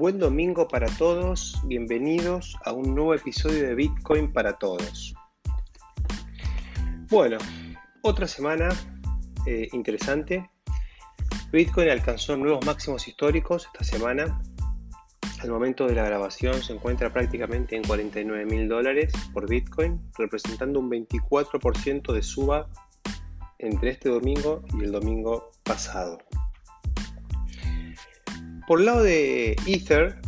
Buen domingo para todos, bienvenidos a un nuevo episodio de Bitcoin para todos. Bueno, otra semana eh, interesante. Bitcoin alcanzó nuevos máximos históricos esta semana. Al momento de la grabación se encuentra prácticamente en 49 mil dólares por Bitcoin, representando un 24% de suba entre este domingo y el domingo pasado. Por el lado de Ether,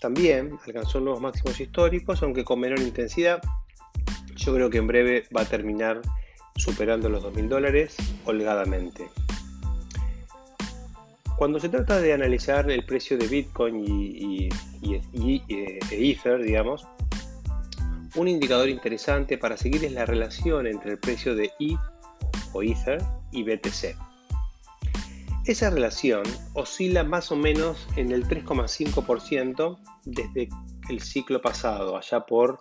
también alcanzó nuevos máximos históricos, aunque con menor intensidad. Yo creo que en breve va a terminar superando los 2.000 dólares holgadamente. Cuando se trata de analizar el precio de Bitcoin y, e Ether, digamos, un indicador interesante para seguir es la relación entre el precio de ETH o Ether y BTC. Esa relación oscila más o menos en el 3,5% desde el ciclo pasado, allá por,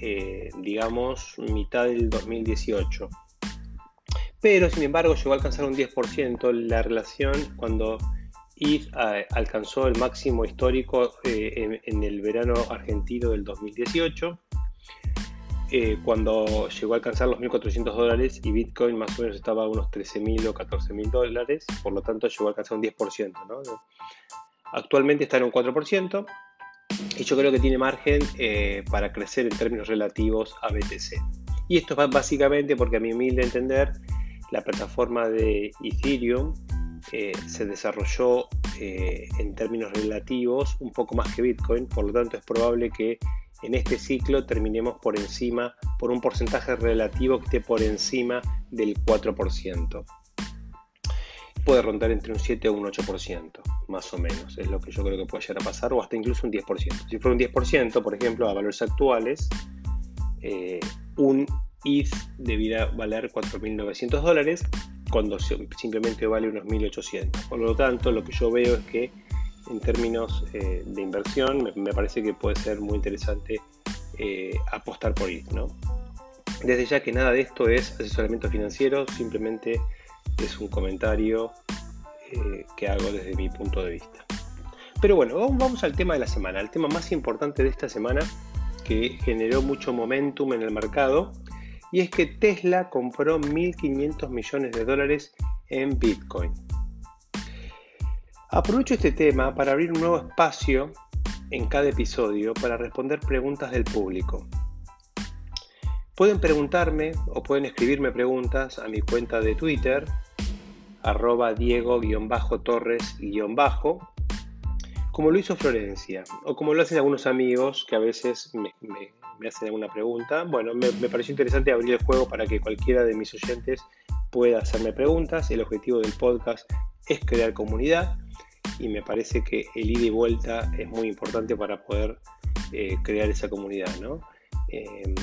eh, digamos, mitad del 2018. Pero, sin embargo, llegó a alcanzar un 10% la relación cuando ETH eh, alcanzó el máximo histórico eh, en, el verano argentino del 2018 eh, cuando llegó a alcanzar los 1.400 dólares y Bitcoin más o menos estaba a unos 13.000 o 14.000 dólares, por lo tanto llegó a alcanzar un 10%. Actualmente está en un 4% y yo creo que tiene margen eh, para crecer en términos relativos a BTC. Y esto es básicamente porque a mi humilde entender, la plataforma de Ethereum eh, se desarrolló en términos relativos un poco más que Bitcoin, por lo tanto es probable que en este ciclo terminemos por encima, por un porcentaje relativo que esté por encima del 4%. Puede rondar entre un 7 o un 8%, más o menos, es lo que yo creo que puede llegar a pasar, o hasta incluso un 10%. Si fuera un 10%, por ejemplo, a valores actuales, eh, un ETH debiera valer 4.900 dólares, cuando simplemente vale unos 1.800. Por lo tanto, lo que yo veo es que en términos eh, de inversión, me, parece que puede ser muy interesante eh, apostar por ir. ¿no? Desde ya que nada de esto es asesoramiento financiero, simplemente es un comentario eh, que hago desde mi punto de vista. Pero bueno, vamos al tema de la semana, el tema más importante de esta semana que generó mucho momentum en el mercado, y es que Tesla compró 1.500 millones de dólares en Bitcoin. Aprovecho este tema para abrir un nuevo espacio en cada episodio para responder preguntas del público. Pueden preguntarme o pueden escribirme preguntas a mi cuenta de Twitter, arroba Diego-Torres- como lo hizo Florencia, o como lo hacen algunos amigos que a veces me, hacen alguna pregunta. Bueno, me, pareció interesante abrir el juego para que cualquiera de mis oyentes pueda hacerme preguntas. El objetivo del podcast es crear comunidad y me parece que el ida y vuelta es muy importante para poder eh, crear esa comunidad. Em,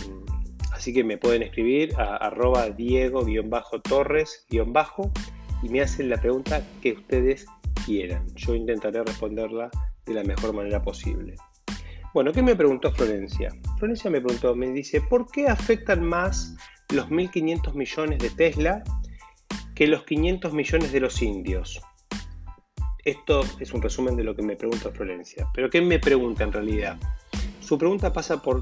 así que me pueden escribir a arroba diego-torres- y me hacen la pregunta que ustedes quieran. Yo intentaré responderla de la mejor manera posible. Bueno, ¿qué me preguntó Florencia? Florencia me preguntó, me dice, ¿por qué afectan más los 1.500 millones de Tesla que los 500 millones de los indios? Esto es un resumen de lo que me pregunta Florencia. Pero ¿qué me pregunta en realidad? Su pregunta pasa por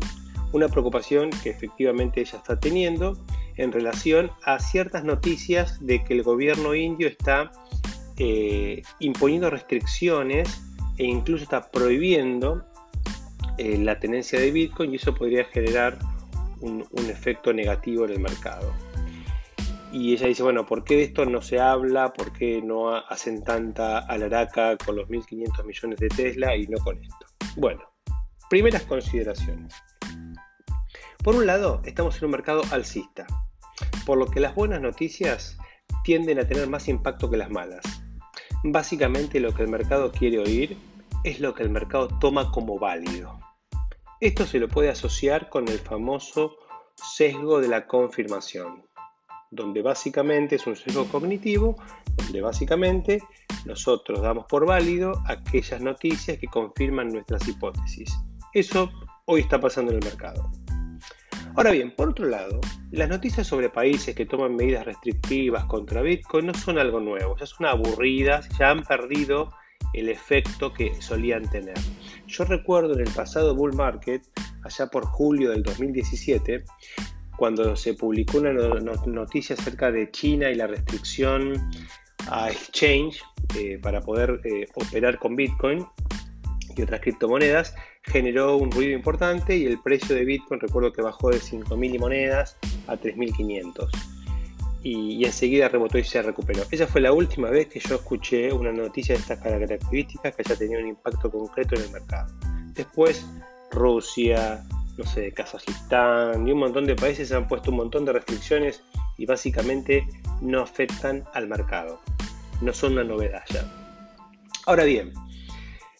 una preocupación que efectivamente ella está teniendo en relación a ciertas noticias de que el gobierno indio está eh, imponiendo restricciones e incluso está prohibiendo eh, la tenencia de Bitcoin y eso podría generar un efecto negativo en el mercado y ella dice, bueno, ¿por qué de esto no se habla? ¿Por qué no hacen tanta alaraca con los 1.500 millones de Tesla y no con esto? Bueno, primeras consideraciones. Por un lado, estamos en un mercado alcista, por lo que las buenas noticias tienden a tener más impacto que las malas. Básicamente lo que el mercado quiere oír es lo que el mercado toma como válido. Esto se lo puede asociar con el famoso sesgo de la confirmación donde básicamente es un sesgo cognitivo, donde básicamente nosotros damos por válido aquellas noticias que confirman nuestras hipótesis. Eso hoy está pasando en el mercado. Ahora bien, por otro lado, las noticias sobre países que toman medidas restrictivas contra Bitcoin no son algo nuevo, ya son aburridas, ya han perdido el efecto que solían tener. Yo recuerdo en el pasado bull market, allá por julio del 2017, cuando se publicó una noticia acerca de China y la restricción a exchange eh, para poder eh, operar con Bitcoin y otras criptomonedas, generó un ruido importante y el precio de Bitcoin recuerdo que bajó de 5.000 monedas a 3.500 y, enseguida rebotó y se recuperó. Esa fue la última vez que yo escuché una noticia de estas características que haya tenido un impacto concreto en el mercado. Después, Rusia, no sé, Kazajistán y un montón de países han puesto un montón de restricciones y básicamente no afectan al mercado. No son una novedad ya. Ahora bien,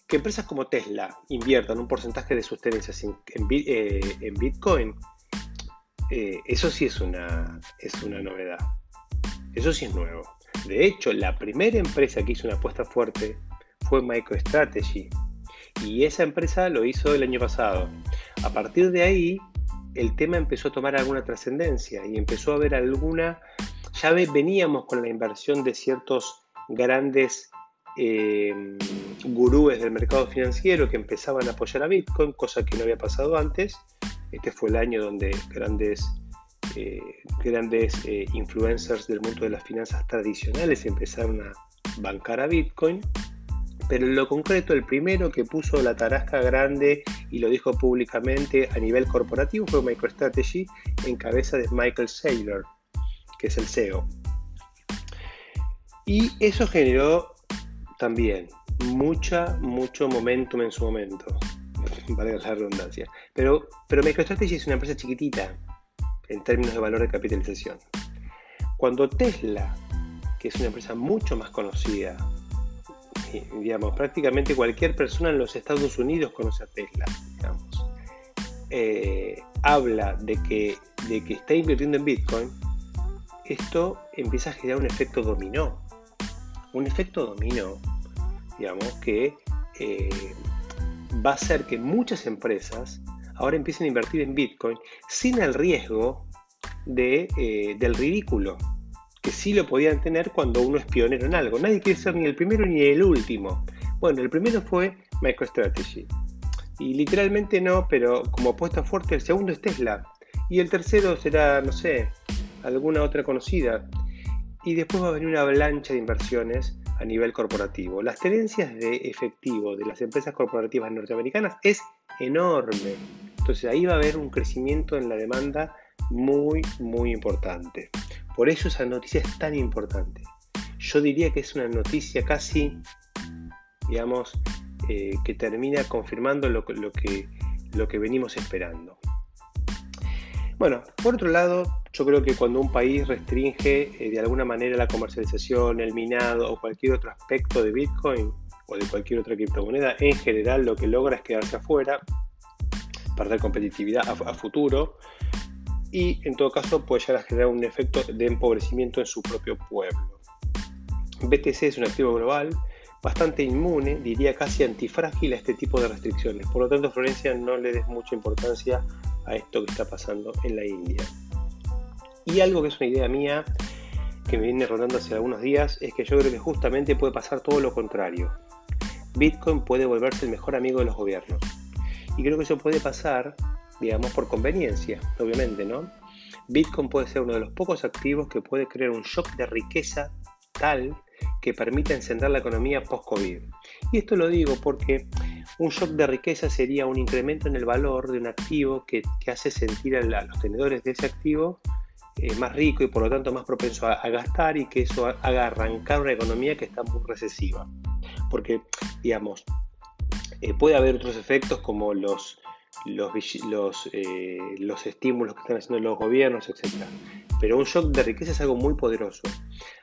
que empresas como Tesla inviertan un porcentaje de sus tenencias en, eh, Bitcoin, eh, eso sí es una, es una novedad. Eso sí es nuevo. De hecho, la primera empresa que hizo una apuesta fuerte fue MicroStrategy. Y esa empresa lo hizo el año pasado. A partir de ahí, el tema empezó a tomar alguna trascendencia y empezó a haber alguna... Ya veníamos con la inversión de ciertos grandes eh, gurúes del mercado financiero que empezaban a apoyar a Bitcoin, cosa que no había pasado antes. Este fue el año donde grandes, eh, grandes eh, influencers del mundo de las finanzas tradicionales empezaron a bancar a Bitcoin. Pero en lo concreto, el primero que puso la tarasca grande y lo dijo públicamente a nivel corporativo fue MicroStrategy en cabeza de Michael Saylor, que es el CEO. Y eso generó también mucha, mucho momentum en su momento. Vale la redundancia. Pero, pero MicroStrategy es una empresa chiquitita en términos de valor de capitalización. Cuando Tesla, que es una empresa mucho más conocida, digamos, prácticamente cualquier persona en los Estados Unidos conoce a Tesla, digamos, eh, habla de que, de que está invirtiendo en Bitcoin, esto empieza a generar un efecto dominó. Un efecto dominó, digamos, que eh, va a hacer que muchas empresas ahora empiecen a invertir en Bitcoin sin el riesgo de, eh, del ridículo, que sí lo podían tener cuando uno es pionero en algo. Nadie quiere ser ni el primero ni el último. Bueno, el primero fue MicroStrategy. Y literalmente no, pero como apuesta fuerte, el segundo es Tesla. Y el tercero será, no sé, alguna otra conocida. Y después va a venir una avalancha de inversiones a nivel corporativo. Las tenencias de efectivo de las empresas corporativas norteamericanas es enorme. Entonces ahí va a haber un crecimiento en la demanda muy, muy importante. Por eso esa noticia es tan importante. Yo diría que es una noticia casi, digamos, eh, que termina confirmando lo, lo, que, lo que venimos esperando. Bueno, por otro lado, yo creo que cuando un país restringe eh, de alguna manera la comercialización, el minado o cualquier otro aspecto de Bitcoin o de cualquier otra criptomoneda, en general lo que logra es quedarse afuera, perder competitividad a, a futuro y en todo caso puede llegar a generar un efecto de empobrecimiento en su propio pueblo. BTC es un activo global bastante inmune, diría casi antifrágil a este tipo de restricciones. Por lo tanto, Florencia, no le des mucha importancia a esto que está pasando en la India. Y algo que es una idea mía, que me viene rondando hace algunos días, es que yo creo que justamente puede pasar todo lo contrario. Bitcoin puede volverse el mejor amigo de los gobiernos. Y creo que eso puede pasar, digamos, por conveniencia, obviamente, ¿no? Bitcoin puede ser uno de los pocos activos que puede crear un shock de riqueza tal que permita encender la economía post-COVID. Y esto lo digo porque un shock de riqueza sería un incremento en el valor de un activo que, hace sentir a, los tenedores de ese activo eh, más rico y por lo tanto más propenso a, gastar y que eso haga arrancar una economía que está muy recesiva. Porque, digamos, eh, puede haber otros efectos como los, los, eh, los estímulos que están haciendo los gobiernos, etc. Pero un shock de riqueza es algo muy poderoso.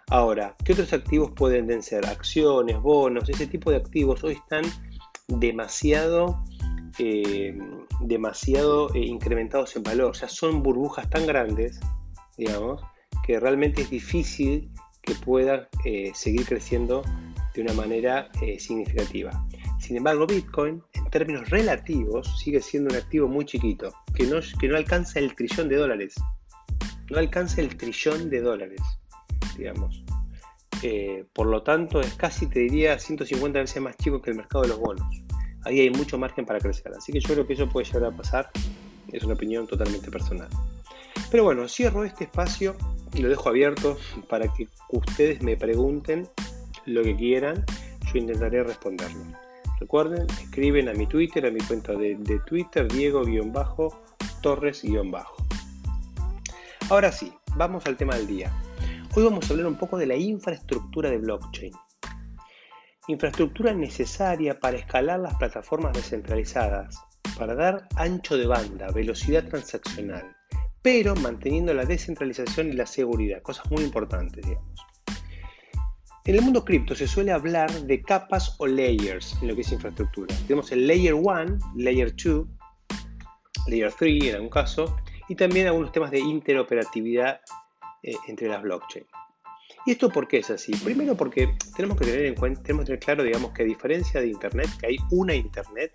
Ahora, ¿qué otros activos pueden ser? Acciones, bonos, ese tipo de activos hoy están demasiado, eh, demasiado eh, incrementados en valor. O sea, son burbujas tan grandes, digamos, que realmente es difícil que puedan seguir creciendo de una manera significativa. Sin embargo, Bitcoin, en términos relativos, sigue siendo un activo muy chiquito, que no, alcanza el trillón de dólares. No alcanza el trillón de dólares, digamos. Eh, por lo tanto, es casi, te diría, 150 veces más chico que el mercado de los bonos. Ahí hay mucho margen para crecer. Así que yo creo que eso puede llegar a pasar. Es una opinión totalmente personal. Pero bueno, cierro este espacio y lo dejo abierto para que ustedes me pregunten lo que quieran. Yo intentaré responderlo. Recuerden, escriben a mi Twitter, a mi cuenta de, de Twitter, Diego-Torres-Bajo. Ahora sí, vamos al tema del día. Hoy vamos a hablar un poco de la infraestructura de blockchain. Infraestructura necesaria para escalar las plataformas descentralizadas, para dar ancho de banda, velocidad transaccional, pero manteniendo la descentralización y la seguridad, cosas muy importantes, digamos. En el mundo cripto se suele hablar de capas o layers en lo que es infraestructura. Tenemos el layer 1, layer 2, layer 3 en algún caso, y también algunos temas de interoperatividad eh, entre las blockchains. ¿Y esto por qué es así? Primero porque tenemos que tener en cuenta, tenemos que tener claro, digamos, que a diferencia de Internet, que hay una Internet,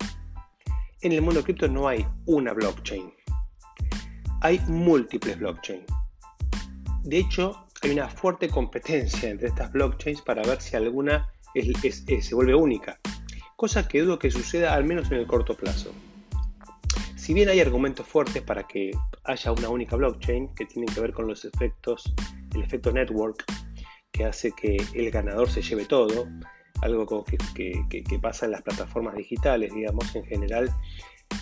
en el mundo cripto no hay una blockchain. Hay múltiples blockchains. De hecho, hay una fuerte competencia entre estas blockchains para ver si alguna se vuelve única, cosa que dudo que suceda al menos en el corto plazo. Si bien hay argumentos fuertes para que haya una única blockchain que tienen que ver con los efectos, el efecto network, que hace que el ganador se lleve todo, algo que, que, pasa en las plataformas digitales, digamos, en general,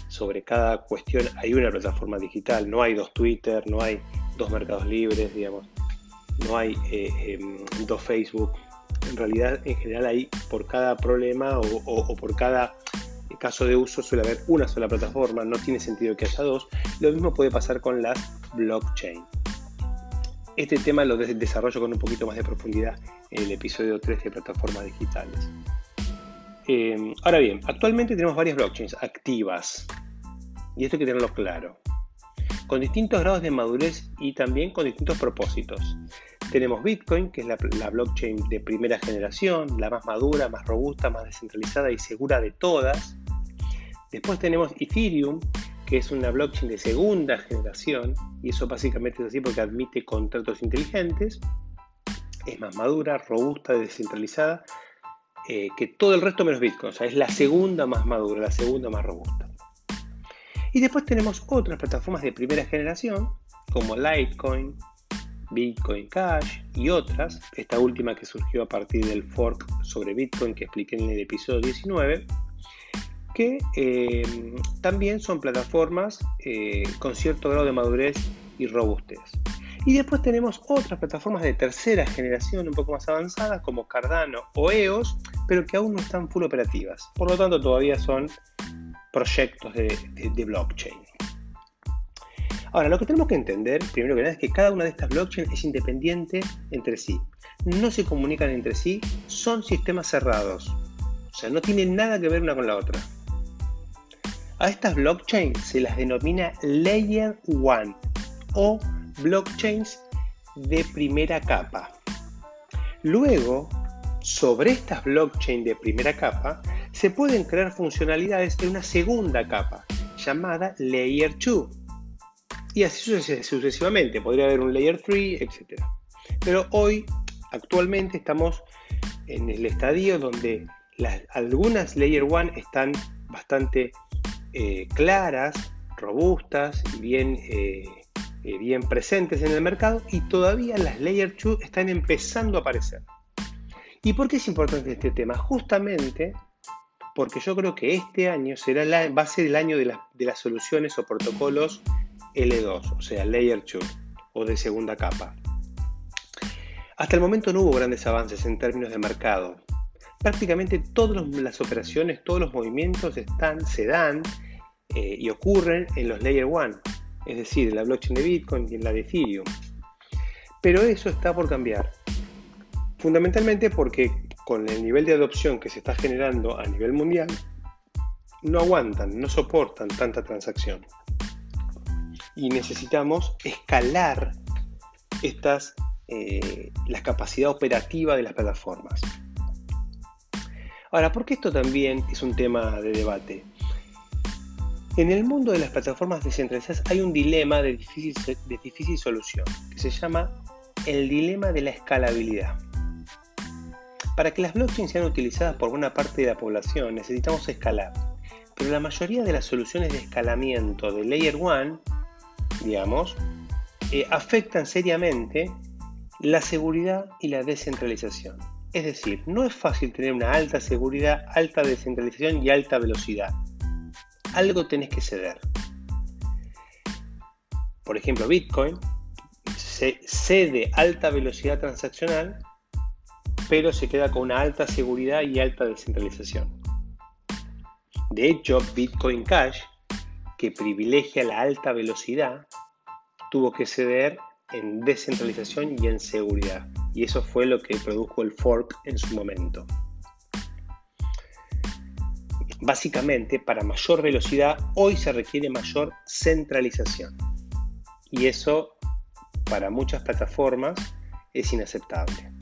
sobre cada cuestión hay una plataforma digital, no hay dos Twitter, no hay dos mercados libres, digamos, no hay eh, em, dos Facebook. En realidad, en general, hay por cada problema o por cada caso de uso suele haber una sola plataforma, no tiene sentido que haya dos. Lo mismo puede pasar con las blockchain. Este tema lo desarrollo con un poquito más de profundidad en el episodio 3 de plataformas digitales. Em, ahora bien, actualmente tenemos varias blockchains activas y esto hay que tenerlo claro, con distintos grados de madurez y también con distintos propósitos. Tenemos Bitcoin, que es la, blockchain de primera generación, la más madura, más robusta, más descentralizada y segura de todas. Después tenemos Ethereum, que es una blockchain de segunda generación, y eso básicamente es así porque admite contratos inteligentes, es más madura, robusta, descentralizada, eh, que todo el resto menos Bitcoin, o sea, es la segunda más madura, la segunda más robusta. Y después tenemos otras plataformas de primera generación, como Litecoin, Bitcoin Cash y otras, esta última que surgió a partir del fork sobre Bitcoin que expliqué en el episodio 19, que eh, también son plataformas eh, con cierto grado de madurez y robustez. Y después tenemos otras plataformas de tercera generación un poco más avanzadas como Cardano o EOS, pero que aún no están full operativas. Por lo tanto, todavía son proyectos de, blockchain. Ahora, lo que tenemos que entender, primero que nada, es que cada una de estas blockchains es independiente entre sí. No se comunican entre sí, son sistemas cerrados. O sea, no tienen nada que ver una con la otra. A estas blockchains se las denomina Layer 1 o blockchains de primera capa. Luego, sobre estas blockchains de primera capa, se pueden crear funcionalidades de una segunda capa, llamada Layer 2. Y así sucesivamente, podría haber un Layer 3, etc. Pero hoy, actualmente, estamos en el estadio donde algunas Layer 1 están bastante eh, claras, robustas y bien, eh, eh, bien presentes en el mercado y todavía las Layer 2 están empezando a aparecer. ¿Y por qué es importante este tema? Justamente porque yo creo que este año será la, va a ser el año de, de las soluciones o protocolos L2, o sea, Layer 2 o de segunda capa. Hasta el momento no hubo grandes avances en términos de mercado, prácticamente todas las operaciones, todos los movimientos están, se dan eh, y ocurren en los Layer 1, es decir, en la blockchain de Bitcoin y en la de Ethereum. Pero eso está por cambiar. Fundamentalmente porque con el nivel de adopción que se está generando a nivel mundial, no aguantan, no soportan tanta transacción. Y necesitamos escalar estas, eh, la capacidad operativa de las plataformas. Ahora, ¿por qué esto también es un tema de debate? En el mundo de las plataformas descentralizadas hay un dilema de difícil, de difícil solución que se llama el dilema de la escalabilidad. Para que las blockchains sean utilizadas por buena parte de la población necesitamos escalar, pero la mayoría de las soluciones de escalamiento de Layer 1, digamos, eh, afectan seriamente la seguridad y la descentralización. Es decir, no es fácil tener una alta seguridad, alta descentralización y alta velocidad. Algo tenés que ceder. Por ejemplo, Bitcoin cede alta velocidad transaccional pero se queda con una alta seguridad y alta descentralización. De hecho, Bitcoin Cash, que privilegia la alta velocidad, tuvo que ceder en descentralización y en seguridad. Y eso fue lo que produjo el fork en su momento. Básicamente, para mayor velocidad, hoy se requiere mayor centralización. Y eso, para muchas plataformas, es inaceptable.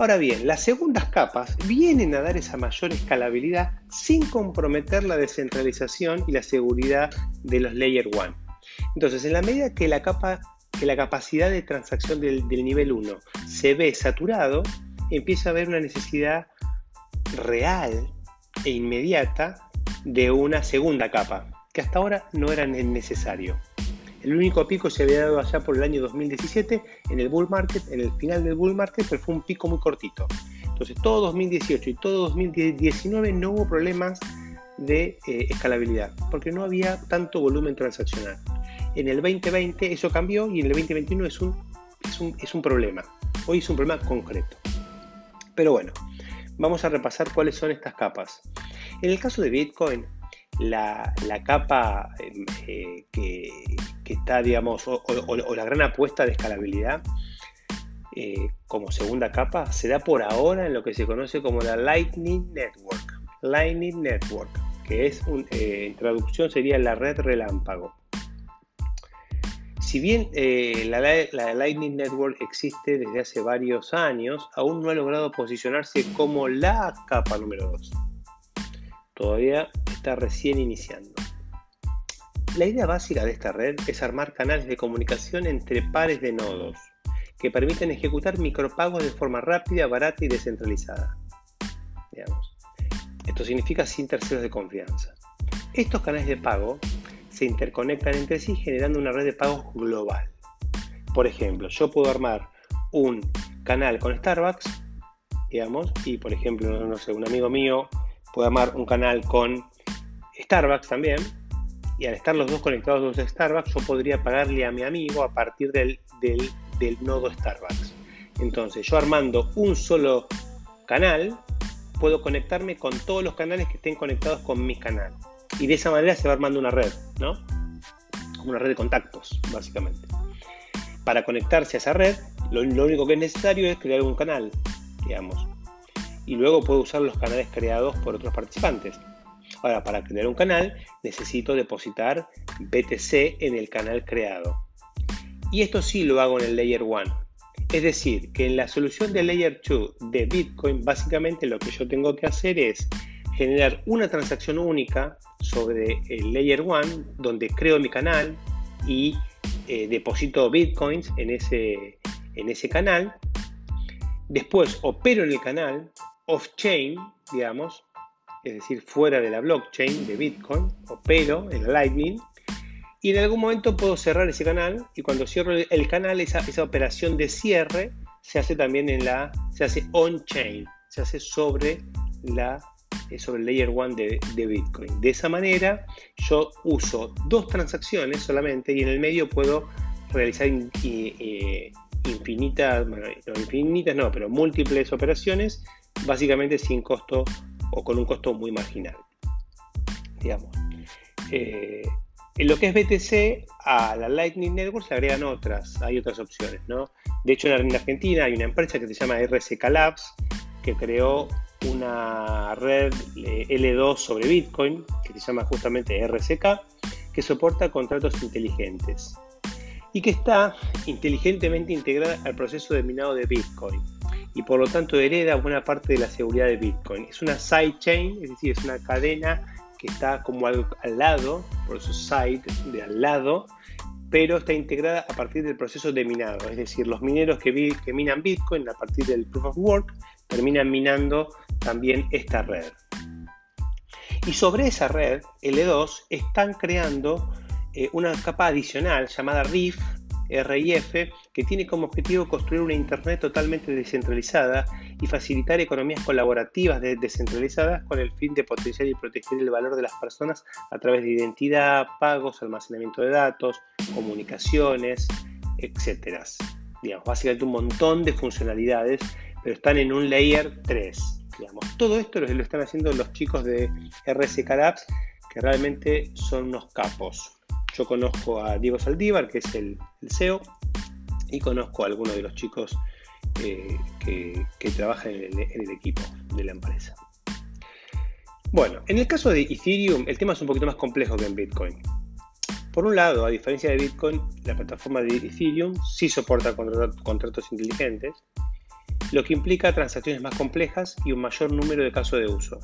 Ahora bien, las segundas capas vienen a dar esa mayor escalabilidad sin comprometer la descentralización y la seguridad de los Layer 1. Entonces, en la medida que la, capa, que la capacidad de transacción del, del nivel 1 se ve saturado, empieza a haber una necesidad real e inmediata de una segunda capa, que hasta ahora no era necesario. El único pico se había dado allá por el año 2017 en el bull market, en el final del bull market, pero fue un pico muy cortito. Entonces todo 2018 y todo 2019 no hubo problemas de eh, escalabilidad, porque no había tanto volumen transaccional. En el 2020 eso cambió y en el 2021 es un, es un, es un problema. Hoy es un problema concreto. Pero bueno, vamos a repasar cuáles son estas capas. En el caso de Bitcoin, la, capa em, eh, que, está, digamos, o, la gran apuesta de escalabilidad eh, como segunda capa se da por ahora en lo que se conoce como la Lightning Network. Lightning Network, que es, eh, en traducción sería la red relámpago. Si bien la, la, Lightning Network existe desde hace varios años, aún no ha logrado posicionarse como la capa número 2. Todavía está recién iniciando. La idea básica de esta red es armar canales de comunicación entre pares de nodos que permiten ejecutar micropagos de forma rápida, barata y descentralizada. Esto significa sin terceros de confianza. Estos canales de pago se interconectan entre sí generando una red de pagos global. Por ejemplo, yo puedo armar un canal con Starbucks, digamos, y por ejemplo, no sé, un amigo mío puede armar un canal con Starbucks también. Y al estar los dos conectados los Starbucks, yo podría pagarle a mi amigo a partir del, nodo Starbucks. Entonces, yo armando un solo canal, puedo conectarme con todos los canales que estén conectados con mi canal. Y de esa manera se va armando una red, ¿no? Una red de contactos, básicamente. Para conectarse a esa red, lo, lo único que es necesario es crear un canal, digamos. Y luego puedo usar los canales creados por otros participantes. Ahora, para crear un canal necesito depositar BTC en el canal creado. Y esto sí lo hago en el Layer 1. Es decir, que en la solución de Layer 2 de Bitcoin, básicamente lo que yo tengo que hacer es generar una transacción única sobre el Layer 1, donde creo mi canal y eh, deposito Bitcoins en ese, en ese canal. Después opero en el canal, off-chain, digamos, es decir, fuera de la blockchain de Bitcoin, opero en Lightning, y en algún momento puedo cerrar ese canal, y cuando cierro el canal, esa, esa operación de cierre se hace también en la, se hace on-chain, se hace sobre la eh, sobre el layer 1 de, Bitcoin. De esa manera yo uso dos transacciones solamente y en el medio puedo realizar infinitas, no infinitas no, pero múltiples operaciones, básicamente sin costo o con un costo muy marginal. Digamos. Eh, en lo que es BTC, a la Lightning Network se agregan otras, hay otras opciones, ¿no? De hecho, en Argentina hay una empresa que se llama RSK Labs, que creó una red eh, L2 sobre Bitcoin, que se llama justamente RSK, que soporta contratos inteligentes y que está inteligentemente integrada al proceso de minado de Bitcoin y por lo tanto hereda buena parte de la seguridad de Bitcoin. Es una sidechain, es decir, es una cadena que está como al, lado, por eso side, de al lado, pero está integrada a partir del proceso de minado, es decir, los mineros que, que minan Bitcoin a partir del proof of work terminan minando también esta red. Y sobre esa red, L2, están creando eh, una capa adicional llamada RIF, RIF, que tiene como objetivo construir una Internet totalmente descentralizada y facilitar economías colaborativas descentralizadas con el fin de potenciar y proteger el valor de las personas a través de identidad, pagos, almacenamiento de datos, comunicaciones, etc. Digamos, básicamente un montón de funcionalidades, pero están en un layer 3. Digamos. Todo esto lo, están haciendo los chicos de RSK Labs, que realmente son unos capos. Yo conozco a Diego Saldívar, que es el, CEO, y conozco a algunos de los chicos eh, que, trabajan en el, equipo de la empresa. Bueno, en el caso de Ethereum, el tema es un poquito más complejo que en Bitcoin. Por un lado, a diferencia de Bitcoin, la plataforma de Ethereum sí soporta contratos inteligentes, lo que implica transacciones más complejas y un mayor número de casos de uso,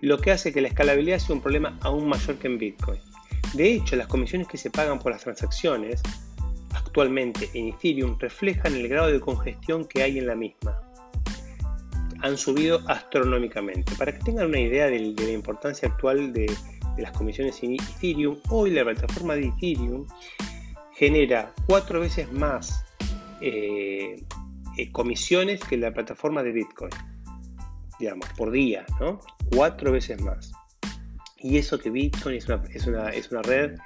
lo que hace que la escalabilidad sea un problema aún mayor que en Bitcoin. De hecho, las comisiones que se pagan por las transacciones actualmente en Ethereum reflejan el grado de congestión que hay en la misma. Han subido astronómicamente. Para que tengan una idea de, la importancia actual de, las comisiones en Ethereum, hoy la plataforma de Ethereum genera cuatro veces más eh, eh, comisiones que la plataforma de Bitcoin, digamos, por día, ¿no? Cuatro veces más. Y eso que Bitcoin es una, es una, red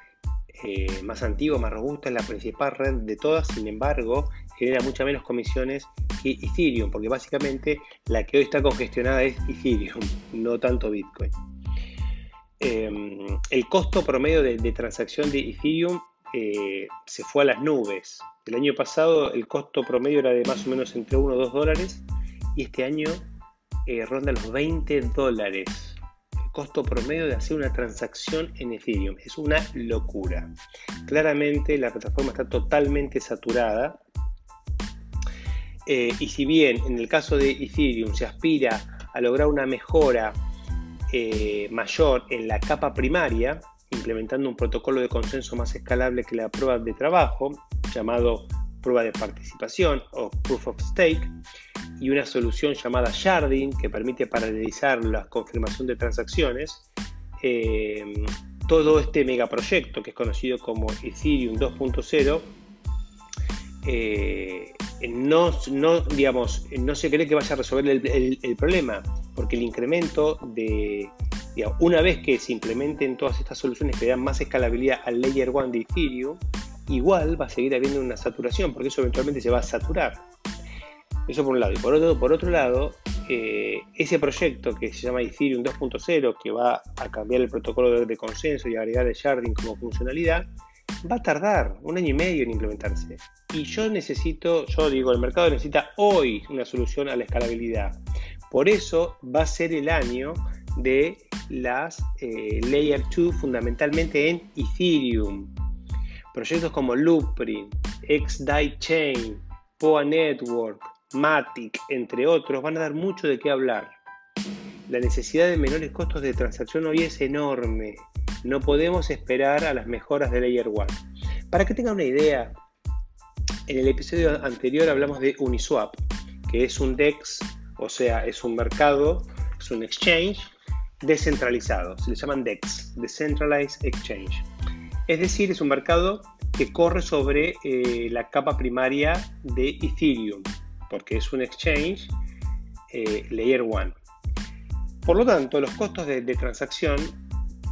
eh, más antigua, más robusta, es la principal red de todas, sin embargo, genera muchas menos comisiones que Ethereum, porque básicamente la que hoy está congestionada es Ethereum, no tanto Bitcoin. Em, el costo promedio de, transacción de Ethereum eh, se fue a las nubes. El año pasado el costo promedio era de más o menos entre 1 o 2 dólares y este año eh, ronda los 20 dólares costo promedio de hacer una transacción en Ethereum. Es una locura. Claramente la plataforma está totalmente saturada. Eh, y si bien en el caso de Ethereum se aspira a lograr una mejora eh, mayor en la capa primaria, implementando un protocolo de consenso más escalable que la prueba de trabajo, llamado prueba de participación o proof of stake, y una solución llamada Sharding que permite paralelizar la confirmación de transacciones. Eh, todo este megaproyecto que es conocido como Ethereum 2.0 eh, no, no, digamos, no se cree que vaya a resolver el, problema, porque el incremento de, una vez que se implementen todas estas soluciones que dan más escalabilidad al Layer 1 de Ethereum, igual va a seguir habiendo una saturación, porque eso eventualmente se va a saturar. Eso por un lado. Y por otro, por otro lado, eh, ese proyecto que se llama Ethereum 2.0, que va a cambiar el protocolo de, consenso y agregar el sharding como funcionalidad, va a tardar un año y medio en implementarse. Y yo necesito, yo digo, el mercado necesita hoy una solución a la escalabilidad. Por eso va a ser el año de las eh, Layer 2 fundamentalmente en Ethereum. Proyectos como Loopprint, XDAI Chain, POA Network, Matic, entre otros, van a dar mucho de qué hablar. La necesidad de menores costos de transacción hoy es enorme. No podemos esperar a las mejoras de Layer 1. Para que tengan una idea, en el episodio anterior hablamos de Uniswap, que es un DEX, o sea, es un mercado, es un exchange descentralizado. Se le llaman DEX, Decentralized Exchange. Es decir, es un mercado que corre sobre eh, la capa primaria de Ethereum porque es un exchange eh, layer 1. Por lo tanto, los costos de, transacción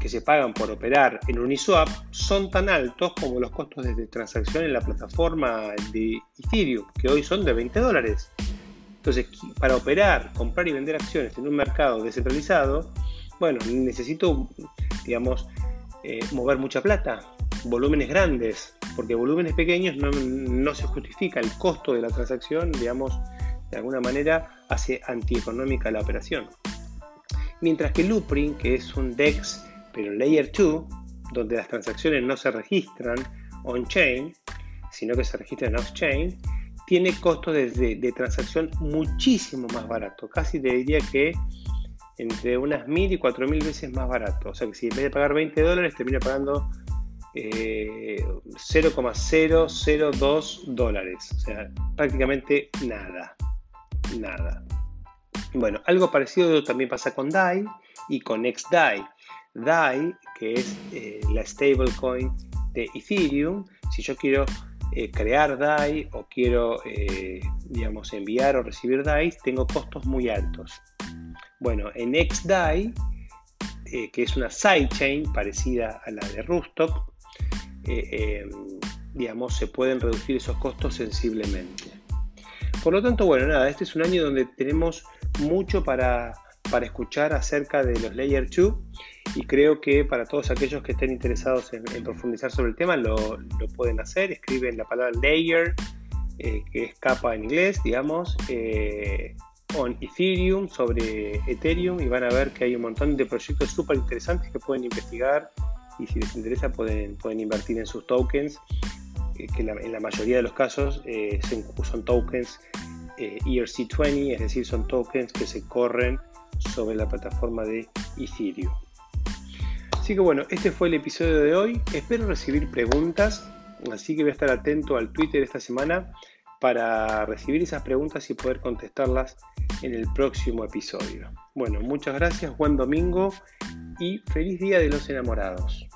que se pagan por operar en Uniswap son tan altos como los costos de, transacción en la plataforma de Ethereum, que hoy son de 20 dólares. Entonces, para operar, comprar y vender acciones en un mercado descentralizado, bueno, necesito, digamos, eh, mover mucha plata, volúmenes grandes, porque volúmenes pequeños no, se justifica el costo de la transacción, digamos, de alguna manera hace antieconómica la operación. Mientras que Loopring, que es un DEX, pero Layer 2, donde las transacciones no se registran on-chain, sino que se registran off-chain, tiene costos de, transacción muchísimo más barato. Casi te diría que entre unas mil y cuatro mil veces más barato. O sea que si en vez de pagar 20 dólares, termina pagando 0,002 eh, dólares, o sea, prácticamente nada, nada. Bueno, algo parecido también pasa con DAI y con XDAI. DAI, que es eh, la stablecoin de Ethereum, si yo quiero eh, crear DAI o quiero, digamos, enviar o recibir DAI, tengo costos muy altos. Bueno, en XDAI, que es una sidechain parecida a la de Rustock, digamos, se pueden reducir esos costos sensiblemente. Por lo tanto, bueno, nada, este es un año donde tenemos mucho para, para escuchar acerca de los Layer 2 y creo que para todos aquellos que estén interesados en, profundizar sobre el tema lo, pueden hacer. Escriben la palabra layer, eh, que es capa en inglés, digamos, eh, on Ethereum, sobre Ethereum y van a ver que hay un montón de proyectos súper interesantes que pueden investigar y si les interesa pueden, pueden invertir en sus tokens, eh, que en la mayoría de los casos son tokens ERC20, es decir, son tokens que se corren sobre la plataforma de Ethereum. Así que bueno, este fue el episodio de hoy. Espero recibir preguntas, así que voy a estar atento al Twitter esta semana para recibir esas preguntas y poder contestarlas en el próximo episodio. Bueno, muchas gracias, buen domingo y feliz día de los enamorados.